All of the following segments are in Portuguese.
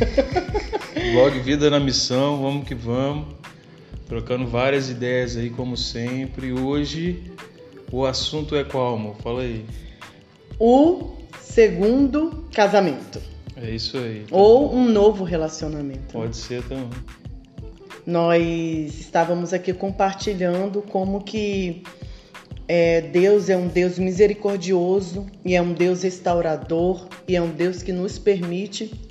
Blog Vida na Missão, vamos que vamos. Trocando várias ideias aí, como sempre. Hoje o assunto é qual, amor? Fala aí. O segundo casamento. É isso aí. Tá Ou bom. um novo relacionamento. Pode ser também. Nós estávamos aqui compartilhando como que é, Deus é um Deus misericordioso e é um Deus restaurador e é um Deus que nos permite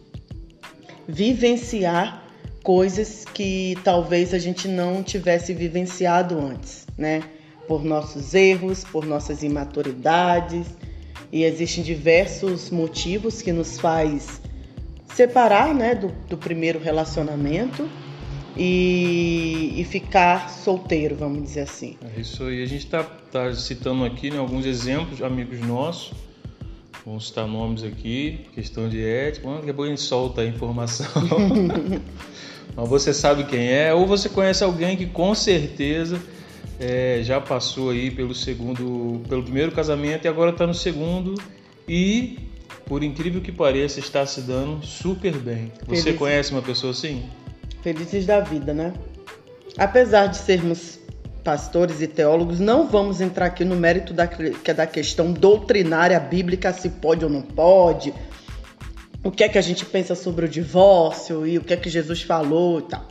vivenciar coisas que talvez a gente não tivesse vivenciado antes, né? Por nossos erros, por nossas imaturidades e existem diversos motivos que nos faz separar, né, do, do primeiro relacionamento e, e, ficar solteiro, vamos dizer assim. É isso aí. A gente está tá citando aqui né, alguns exemplos, amigos nossos. Vamos citar nomes aqui, questão de ética. Daqui a pouco a gente solta a informação. Mas você sabe quem é, ou você conhece alguém que com certeza é, já passou aí pelo segundo, pelo primeiro casamento e agora está no segundo e, por incrível que pareça, está se dando super bem. Você conhece uma pessoa assim? felizes da vida, né? Apesar de sermos pastores e teólogos, não vamos entrar aqui no mérito da, é da questão doutrinária bíblica, se pode ou não pode, o que é que a gente pensa sobre o divórcio e o que é que Jesus falou e tal.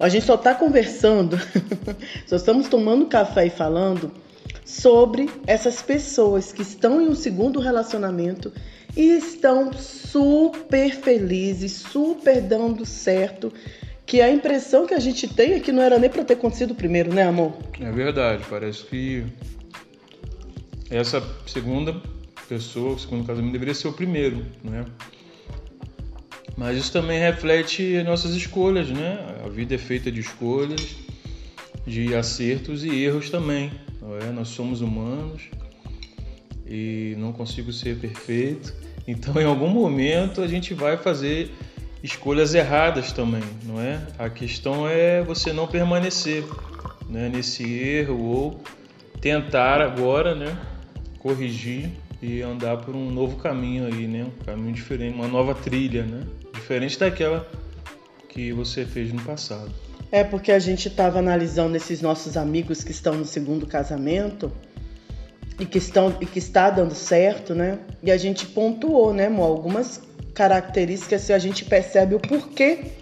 A gente só está conversando, só estamos tomando café e falando sobre essas pessoas que estão em um segundo relacionamento e estão super felizes, super dando certo que a impressão que a gente tem é que não era nem para ter acontecido primeiro, né, amor? É verdade, parece que essa segunda pessoa, o segundo casamento deveria ser o primeiro, né? Mas isso também reflete nossas escolhas, né? A vida é feita de escolhas, de acertos e erros também. Não é? Nós somos humanos e não consigo ser perfeito. Então, em algum momento, a gente vai fazer escolhas erradas também, não é? A questão é você não permanecer né, nesse erro ou tentar agora, né, corrigir e andar por um novo caminho aí, né, um caminho diferente, uma nova trilha, né, diferente daquela que você fez no passado. É porque a gente estava analisando esses nossos amigos que estão no segundo casamento e que estão e que está dando certo, né? E a gente pontuou, né, Mo, algumas características a gente percebe o porquê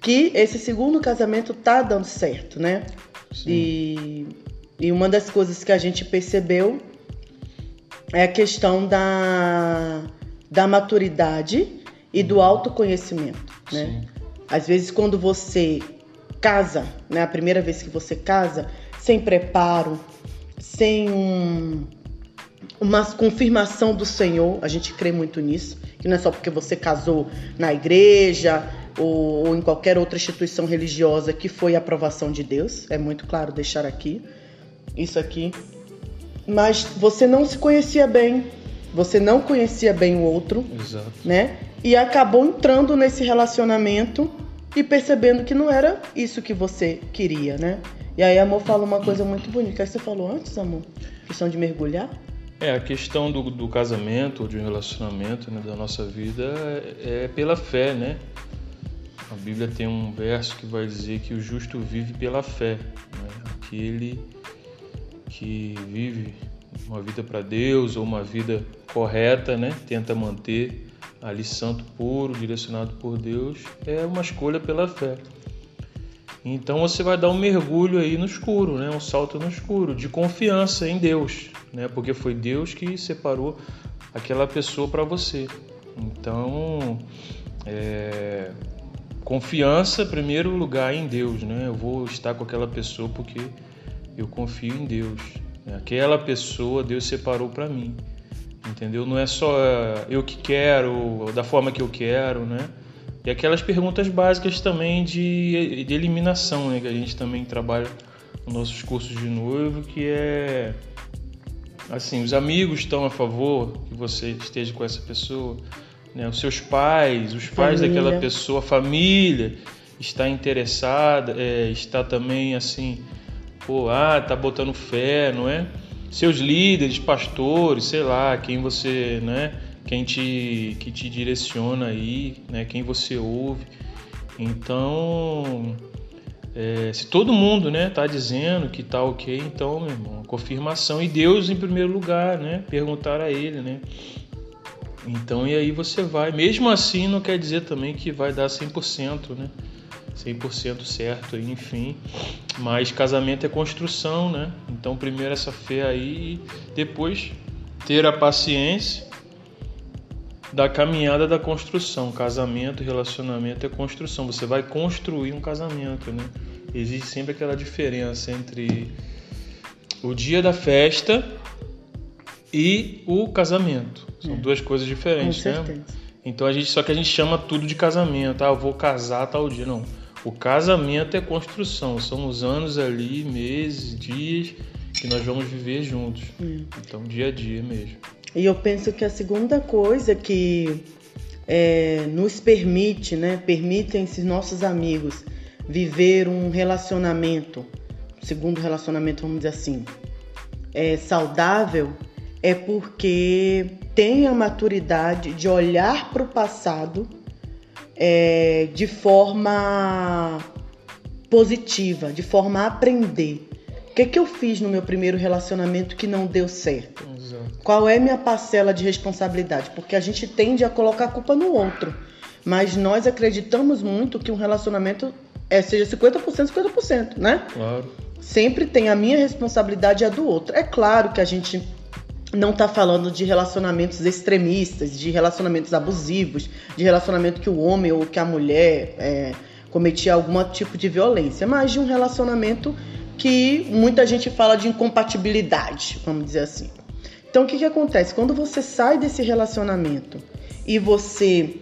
que esse segundo casamento tá dando certo, né? E, e uma das coisas que a gente percebeu é a questão da, da maturidade e do autoconhecimento, né? Sim. Às vezes quando você casa, né, a primeira vez que você casa, sem preparo, sem um, uma confirmação do Senhor, a gente crê muito nisso, que não é só porque você casou na igreja ou, ou em qualquer outra instituição religiosa que foi a aprovação de Deus, é muito claro deixar aqui isso aqui. Mas você não se conhecia bem, você não conhecia bem o outro, Exato. né? E acabou entrando nesse relacionamento e percebendo que não era isso que você queria, né? E aí, amor, fala uma coisa muito bonita. O que você falou antes, amor? Questão de mergulhar? É, a questão do, do casamento ou de um relacionamento né, da nossa vida é, é pela fé, né? A Bíblia tem um verso que vai dizer que o justo vive pela fé. Né? Aquele que vive uma vida para Deus ou uma vida correta, né? Tenta manter ali santo puro, direcionado por Deus, é uma escolha pela fé. Então você vai dar um mergulho aí no escuro, né? Um salto no escuro de confiança em Deus, né? Porque foi Deus que separou aquela pessoa para você. Então, é, confiança, primeiro lugar em Deus, né? Eu vou estar com aquela pessoa porque eu confio em Deus. Aquela pessoa Deus separou para mim, entendeu? Não é só eu que quero, da forma que eu quero, né? E aquelas perguntas básicas também de, de eliminação, né? Que a gente também trabalha nos nossos cursos de noivo, que é assim, os amigos estão a favor que você esteja com essa pessoa, né? Os seus pais, os pais família. daquela pessoa, a família está interessada, é, está também assim, pô, ah, tá botando fé, não é? Seus líderes, pastores, sei lá, quem você, né, quem te, que te direciona aí, né? Quem você ouve. Então, é, se todo mundo, né, tá dizendo que tá ok, então, meu irmão, confirmação e Deus em primeiro lugar, né? Perguntar a Ele, né? Então, e aí você vai. Mesmo assim, não quer dizer também que vai dar 100%, né? 100% certo, enfim. Mas casamento é construção, né? Então, primeiro essa fé aí, depois ter a paciência da caminhada da construção. Casamento, relacionamento é construção. Você vai construir um casamento, né? Existe sempre aquela diferença entre o dia da festa e o casamento. São é. duas coisas diferentes, Com né? Então a gente só que a gente chama tudo de casamento. Ah, eu vou casar tal dia, não. O casamento é construção, são os anos ali, meses, dias que nós vamos viver juntos. É. Então, dia a dia mesmo. E eu penso que a segunda coisa que é, nos permite, né, permitem esses nossos amigos viver um relacionamento, segundo relacionamento, vamos dizer assim, é, saudável, é porque tem a maturidade de olhar para o passado é, de forma positiva, de forma a aprender. O que, que eu fiz no meu primeiro relacionamento que não deu certo? Exato. Qual é minha parcela de responsabilidade? Porque a gente tende a colocar a culpa no outro. Mas nós acreditamos muito que um relacionamento é, seja 50%, 50%, né? Claro. Sempre tem a minha responsabilidade e a do outro. É claro que a gente não está falando de relacionamentos extremistas, de relacionamentos abusivos, de relacionamento que o homem ou que a mulher é, cometia algum tipo de violência, mas de um relacionamento que muita gente fala de incompatibilidade, vamos dizer assim. Então, o que, que acontece? Quando você sai desse relacionamento e você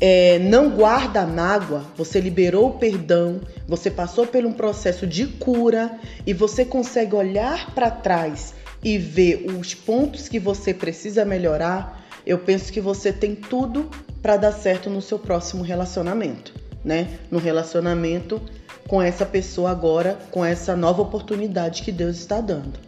é, não guarda mágoa, você liberou o perdão, você passou por um processo de cura e você consegue olhar para trás e ver os pontos que você precisa melhorar, eu penso que você tem tudo para dar certo no seu próximo relacionamento, né? No relacionamento com essa pessoa agora, com essa nova oportunidade que Deus está dando.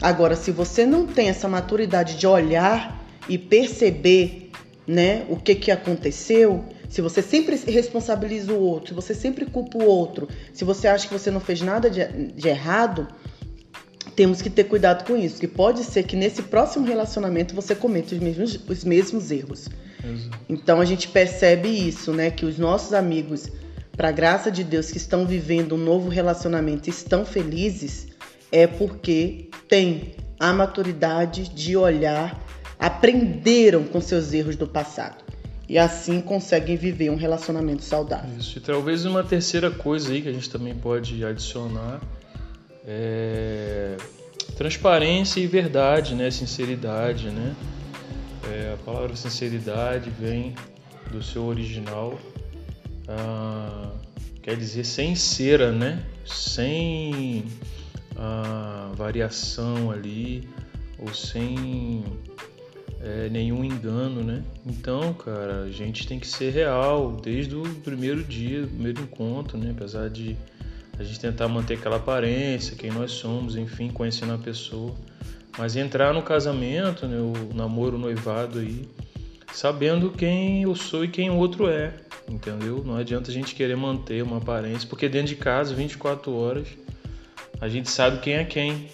Agora, se você não tem essa maturidade de olhar e perceber, né, o que que aconteceu, se você sempre responsabiliza o outro, se você sempre culpa o outro, se você acha que você não fez nada de, de errado, temos que ter cuidado com isso, que pode ser que nesse próximo relacionamento você cometa os mesmos, os mesmos erros. Exato. Então a gente percebe isso, né? Que os nossos amigos, para a graça de Deus, que estão vivendo um novo relacionamento, estão felizes, é porque têm a maturidade de olhar, aprenderam com seus erros do passado. E assim conseguem viver um relacionamento saudável. Isso. E talvez uma terceira coisa aí que a gente também pode adicionar é, transparência e verdade, né? Sinceridade, né? É, a palavra sinceridade vem do seu original, ah, quer dizer sem cera, né? Sem ah, variação ali ou sem é, nenhum engano, né? Então, cara, a gente tem que ser real desde o primeiro dia, primeiro encontro, né? Apesar de a gente tentar manter aquela aparência, quem nós somos, enfim, conhecendo a pessoa. Mas entrar no casamento, né, o namoro, o noivado aí, sabendo quem eu sou e quem o outro é, entendeu? Não adianta a gente querer manter uma aparência, porque dentro de casa, 24 horas, a gente sabe quem é quem.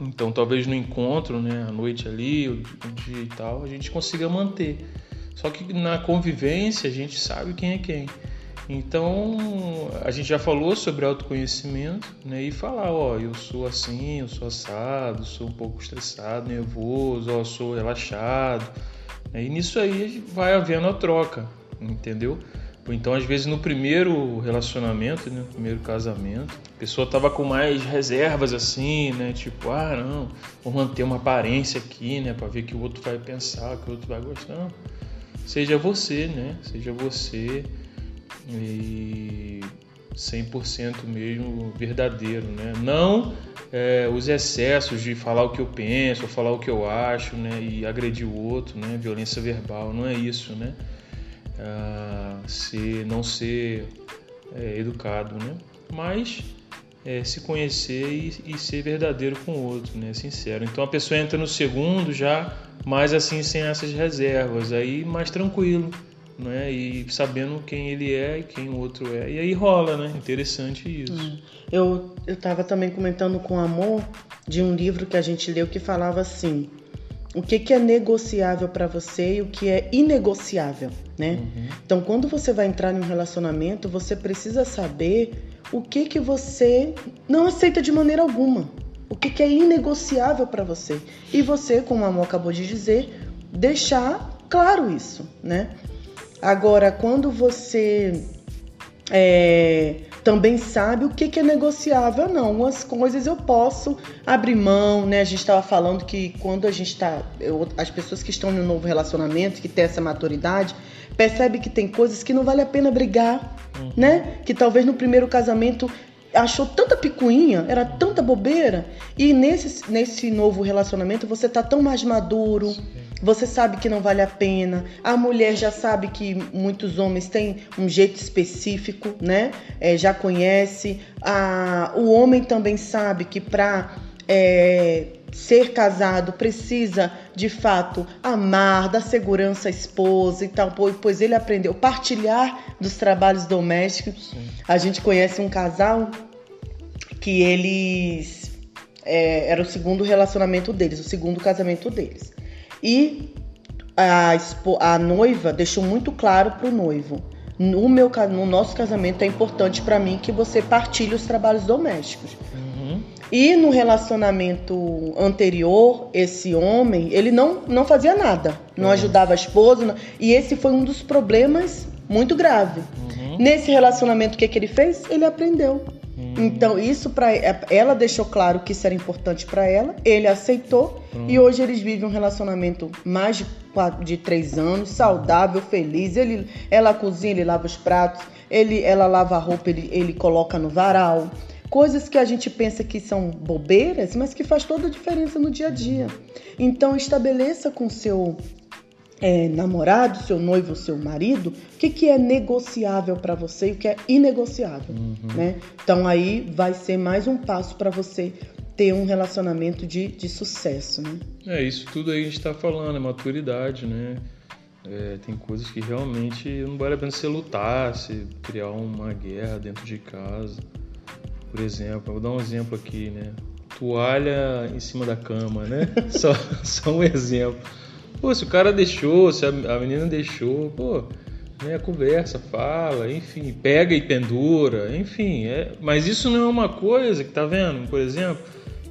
Então, talvez no encontro, né, a noite ali, o dia e tal, a gente consiga manter. Só que na convivência, a gente sabe quem é quem. Então, a gente já falou sobre autoconhecimento, né? E falar, ó, eu sou assim, eu sou assado, sou um pouco estressado, nervoso, ó, sou relaxado. Né? E nisso aí vai havendo a troca, entendeu? Então, às vezes, no primeiro relacionamento, né, no primeiro casamento, a pessoa tava com mais reservas assim, né? Tipo, ah, não, vou manter uma aparência aqui, né? Para ver que o outro vai pensar, que o outro vai gostar. Não. Seja você, né? Seja você e 100% mesmo verdadeiro, né? Não é, os excessos de falar o que eu penso, falar o que eu acho, né? E agredir o outro, né? Violência verbal, não é isso, né? Ah, ser, não ser é, educado, né? Mas é, se conhecer e, e, ser verdadeiro com o outro, né? Sincero. Então a pessoa entra no segundo já mais assim sem essas reservas, aí mais tranquilo, né? E sabendo quem ele é e quem o outro é. E aí rola, né? Interessante isso. Hum. Eu eu estava também comentando com amor de um livro que a gente leu que falava assim: o que, que é negociável para você e o que é inegociável, né? Uhum. Então, quando você vai entrar em um relacionamento, você precisa saber o que que você não aceita de maneira alguma, o que que é inegociável para você. E você, como a Amor acabou de dizer, deixar claro isso, né? Agora, quando você é, também sabe o que, que é negociável, não. Algumas coisas eu posso abrir mão, né? A gente estava falando que quando a gente está. As pessoas que estão no novo relacionamento, que tem essa maturidade, percebe que tem coisas que não vale a pena brigar, uhum. né? Que talvez no primeiro casamento achou tanta picuinha, era tanta bobeira, e nesse, nesse novo relacionamento você tá tão mais maduro, Sim. Você sabe que não vale a pena, a mulher já sabe que muitos homens têm um jeito específico, né? É, já conhece, a, o homem também sabe que para é, ser casado precisa de fato amar, dar segurança à esposa e tal, pois ele aprendeu partilhar dos trabalhos domésticos. Sim. A gente conhece um casal que eles é, era o segundo relacionamento deles, o segundo casamento deles. E a, a noiva deixou muito claro para o noivo: no meu no nosso casamento é importante para mim que você partilhe os trabalhos domésticos. E no relacionamento anterior, esse homem, ele não, não fazia nada, não uhum. ajudava a esposa, não, e esse foi um dos problemas muito grave. Uhum. Nesse relacionamento, o que, que ele fez? Ele aprendeu. Uhum. Então, isso para ela deixou claro que isso era importante para ela, ele aceitou, e hoje eles vivem um relacionamento mais de, quatro, de três anos, saudável, feliz. Ele, ela cozinha, ele lava os pratos, ele, ela lava a roupa, ele, ele coloca no varal coisas que a gente pensa que são bobeiras, mas que faz toda a diferença no dia a dia. Então estabeleça com seu é, namorado, seu noivo, seu marido, o que, que é negociável para você e o que é inegociável, uhum. né? Então aí vai ser mais um passo para você ter um relacionamento de, de sucesso, né? É, isso tudo aí a gente está falando, é maturidade, né? É, tem coisas que realmente não vale a pena você lutar, se criar uma guerra dentro de casa. Por exemplo, vou dar um exemplo aqui, né? Toalha em cima da cama, né? só, só um exemplo. Pô, se o cara deixou, se a, menina deixou, pô, né, conversa, fala, enfim, pega e pendura, enfim. É, mas isso não é uma coisa que tá vendo, por exemplo,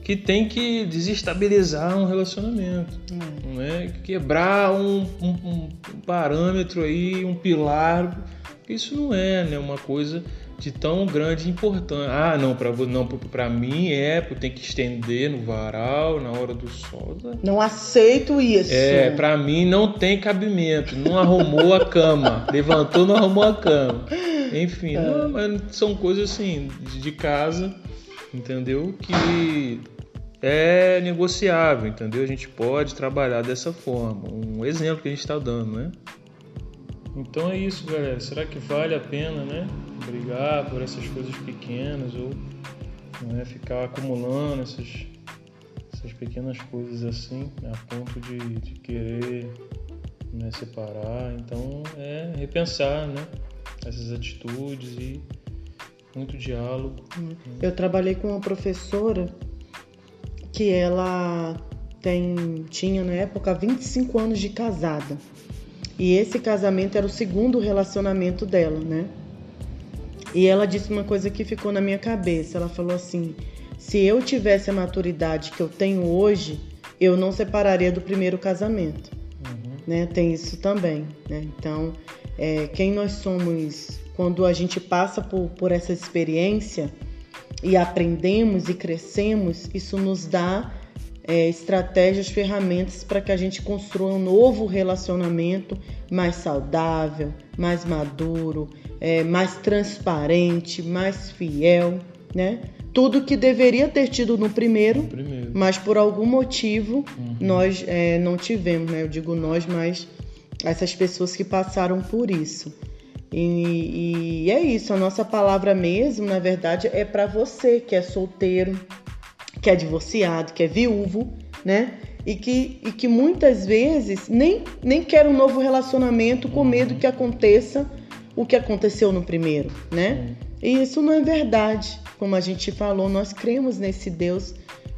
que tem que desestabilizar um relacionamento, hum. né? Quebrar um, um, um parâmetro aí, um pilar. Isso não é né, uma coisa de tão grande importância. Ah, não, para não, para mim é, tem que estender no varal na hora do sol. Não aceito isso. É, para mim não tem cabimento. Não arrumou a cama, levantou, não arrumou a cama. Enfim, é. não, mas são coisas assim de casa, entendeu? Que é negociável, entendeu? A gente pode trabalhar dessa forma. Um exemplo que a gente está dando, né? Então é isso, galera. Será que vale a pena, né? Brigar por essas coisas pequenas ou né, ficar acumulando essas, essas pequenas coisas assim a ponto de, de querer né, separar. Então é repensar, né? Essas atitudes e muito diálogo. Eu trabalhei com uma professora que ela tem, tinha na época 25 anos de casada. E esse casamento era o segundo relacionamento dela, né? E ela disse uma coisa que ficou na minha cabeça. Ela falou assim: se eu tivesse a maturidade que eu tenho hoje, eu não separaria do primeiro casamento. Uhum. Né? Tem isso também. Né? Então, é, quem nós somos quando a gente passa por, por essa experiência e aprendemos e crescemos, isso nos dá é, estratégias, ferramentas para que a gente construa um novo relacionamento mais saudável, mais maduro, é, mais transparente, mais fiel, né? Tudo que deveria ter tido no primeiro, primeiro. mas por algum motivo uhum. nós é, não tivemos, né? Eu digo nós, mas essas pessoas que passaram por isso. E, e é isso, a nossa palavra mesmo, na verdade, é para você que é solteiro, que é divorciado, que é viúvo, né? E que, e que muitas vezes nem, nem quer um novo relacionamento com medo que aconteça o que aconteceu no primeiro, né? E isso não é verdade. Como a gente falou, nós cremos nesse Deus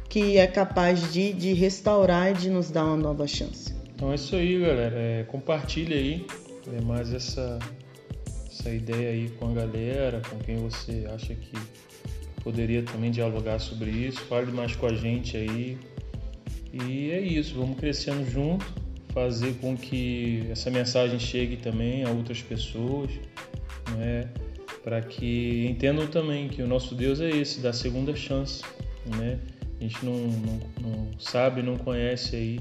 que é capaz de, de restaurar e de nos dar uma nova chance. Então é isso aí, galera. É, compartilha aí é, mais essa, essa ideia aí com a galera, com quem você acha que poderia também dialogar sobre isso. Fale mais com a gente aí. E é isso, vamos crescendo junto, fazer com que essa mensagem chegue também a outras pessoas, né? para que entendam também que o nosso Deus é esse, da segunda chance. Né? A gente não, não, não sabe, não conhece aí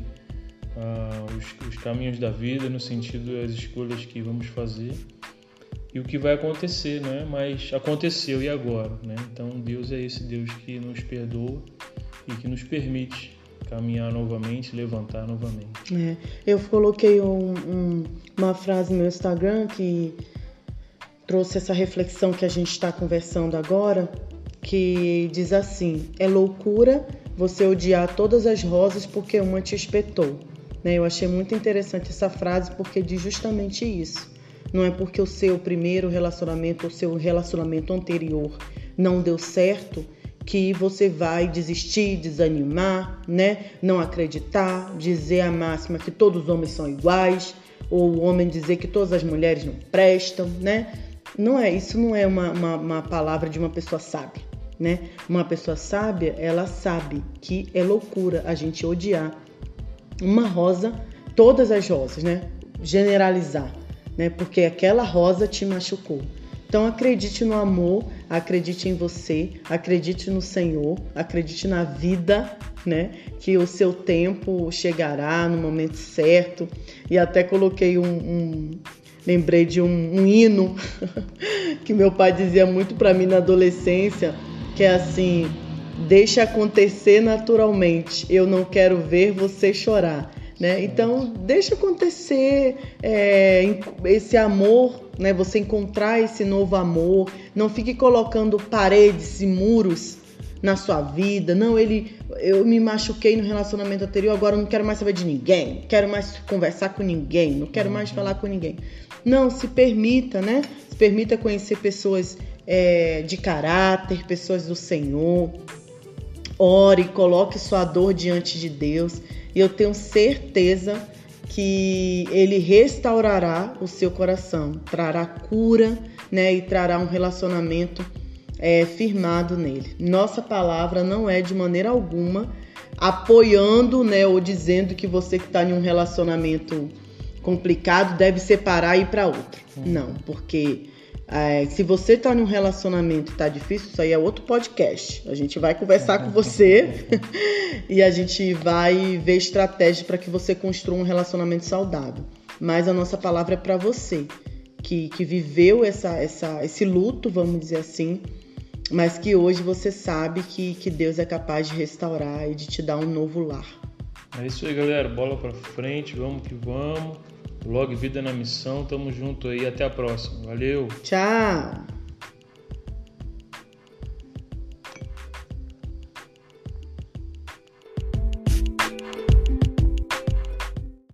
ah, os, os caminhos da vida no sentido das escolhas que vamos fazer e o que vai acontecer, né? Mas aconteceu e agora, né? Então Deus é esse Deus que nos perdoa e que nos permite caminhar novamente, levantar novamente. É, eu coloquei um, um, uma frase no meu Instagram que trouxe essa reflexão que a gente está conversando agora, que diz assim: é loucura você odiar todas as rosas porque uma te espetou. Né? Eu achei muito interessante essa frase porque diz justamente isso. Não é porque o seu primeiro relacionamento ou seu relacionamento anterior não deu certo que você vai desistir, desanimar, né? Não acreditar, dizer a máxima que todos os homens são iguais, ou o homem dizer que todas as mulheres não prestam, né? Não é, isso não é uma, uma, uma palavra de uma pessoa sábia, né? Uma pessoa sábia, ela sabe que é loucura a gente odiar uma rosa, todas as rosas, né? Generalizar né? Porque aquela rosa te machucou. Então acredite no amor, acredite em você, acredite no Senhor, acredite na vida, né? Que o seu tempo chegará no momento certo. E até coloquei um, um lembrei de um, um hino que meu pai dizia muito para mim na adolescência, que é assim: deixa acontecer naturalmente. Eu não quero ver você chorar. Né? Então, deixa acontecer é, esse amor, né? você encontrar esse novo amor. Não fique colocando paredes e muros na sua vida. Não, ele, eu me machuquei no relacionamento anterior, agora eu não quero mais saber de ninguém, quero mais conversar com ninguém, não quero mais falar com ninguém. Não, se permita, né? Se permita conhecer pessoas é, de caráter, pessoas do Senhor. Ore, coloque sua dor diante de Deus e eu tenho certeza que ele restaurará o seu coração, trará cura, né, e trará um relacionamento é, firmado nele. Nossa palavra não é de maneira alguma apoiando, né, ou dizendo que você que está em um relacionamento complicado deve separar e ir para outro. Hum. Não, porque é, se você está num relacionamento e está difícil, isso aí é outro podcast. A gente vai conversar com você e a gente vai ver estratégias para que você construa um relacionamento saudável. Mas a nossa palavra é para você que, que viveu essa, essa, esse luto, vamos dizer assim, mas que hoje você sabe que, que Deus é capaz de restaurar e de te dar um novo lar. É isso aí, galera. Bola para frente, vamos que vamos. Blog Vida na Missão. Tamo junto aí. Até a próxima. Valeu. Tchau.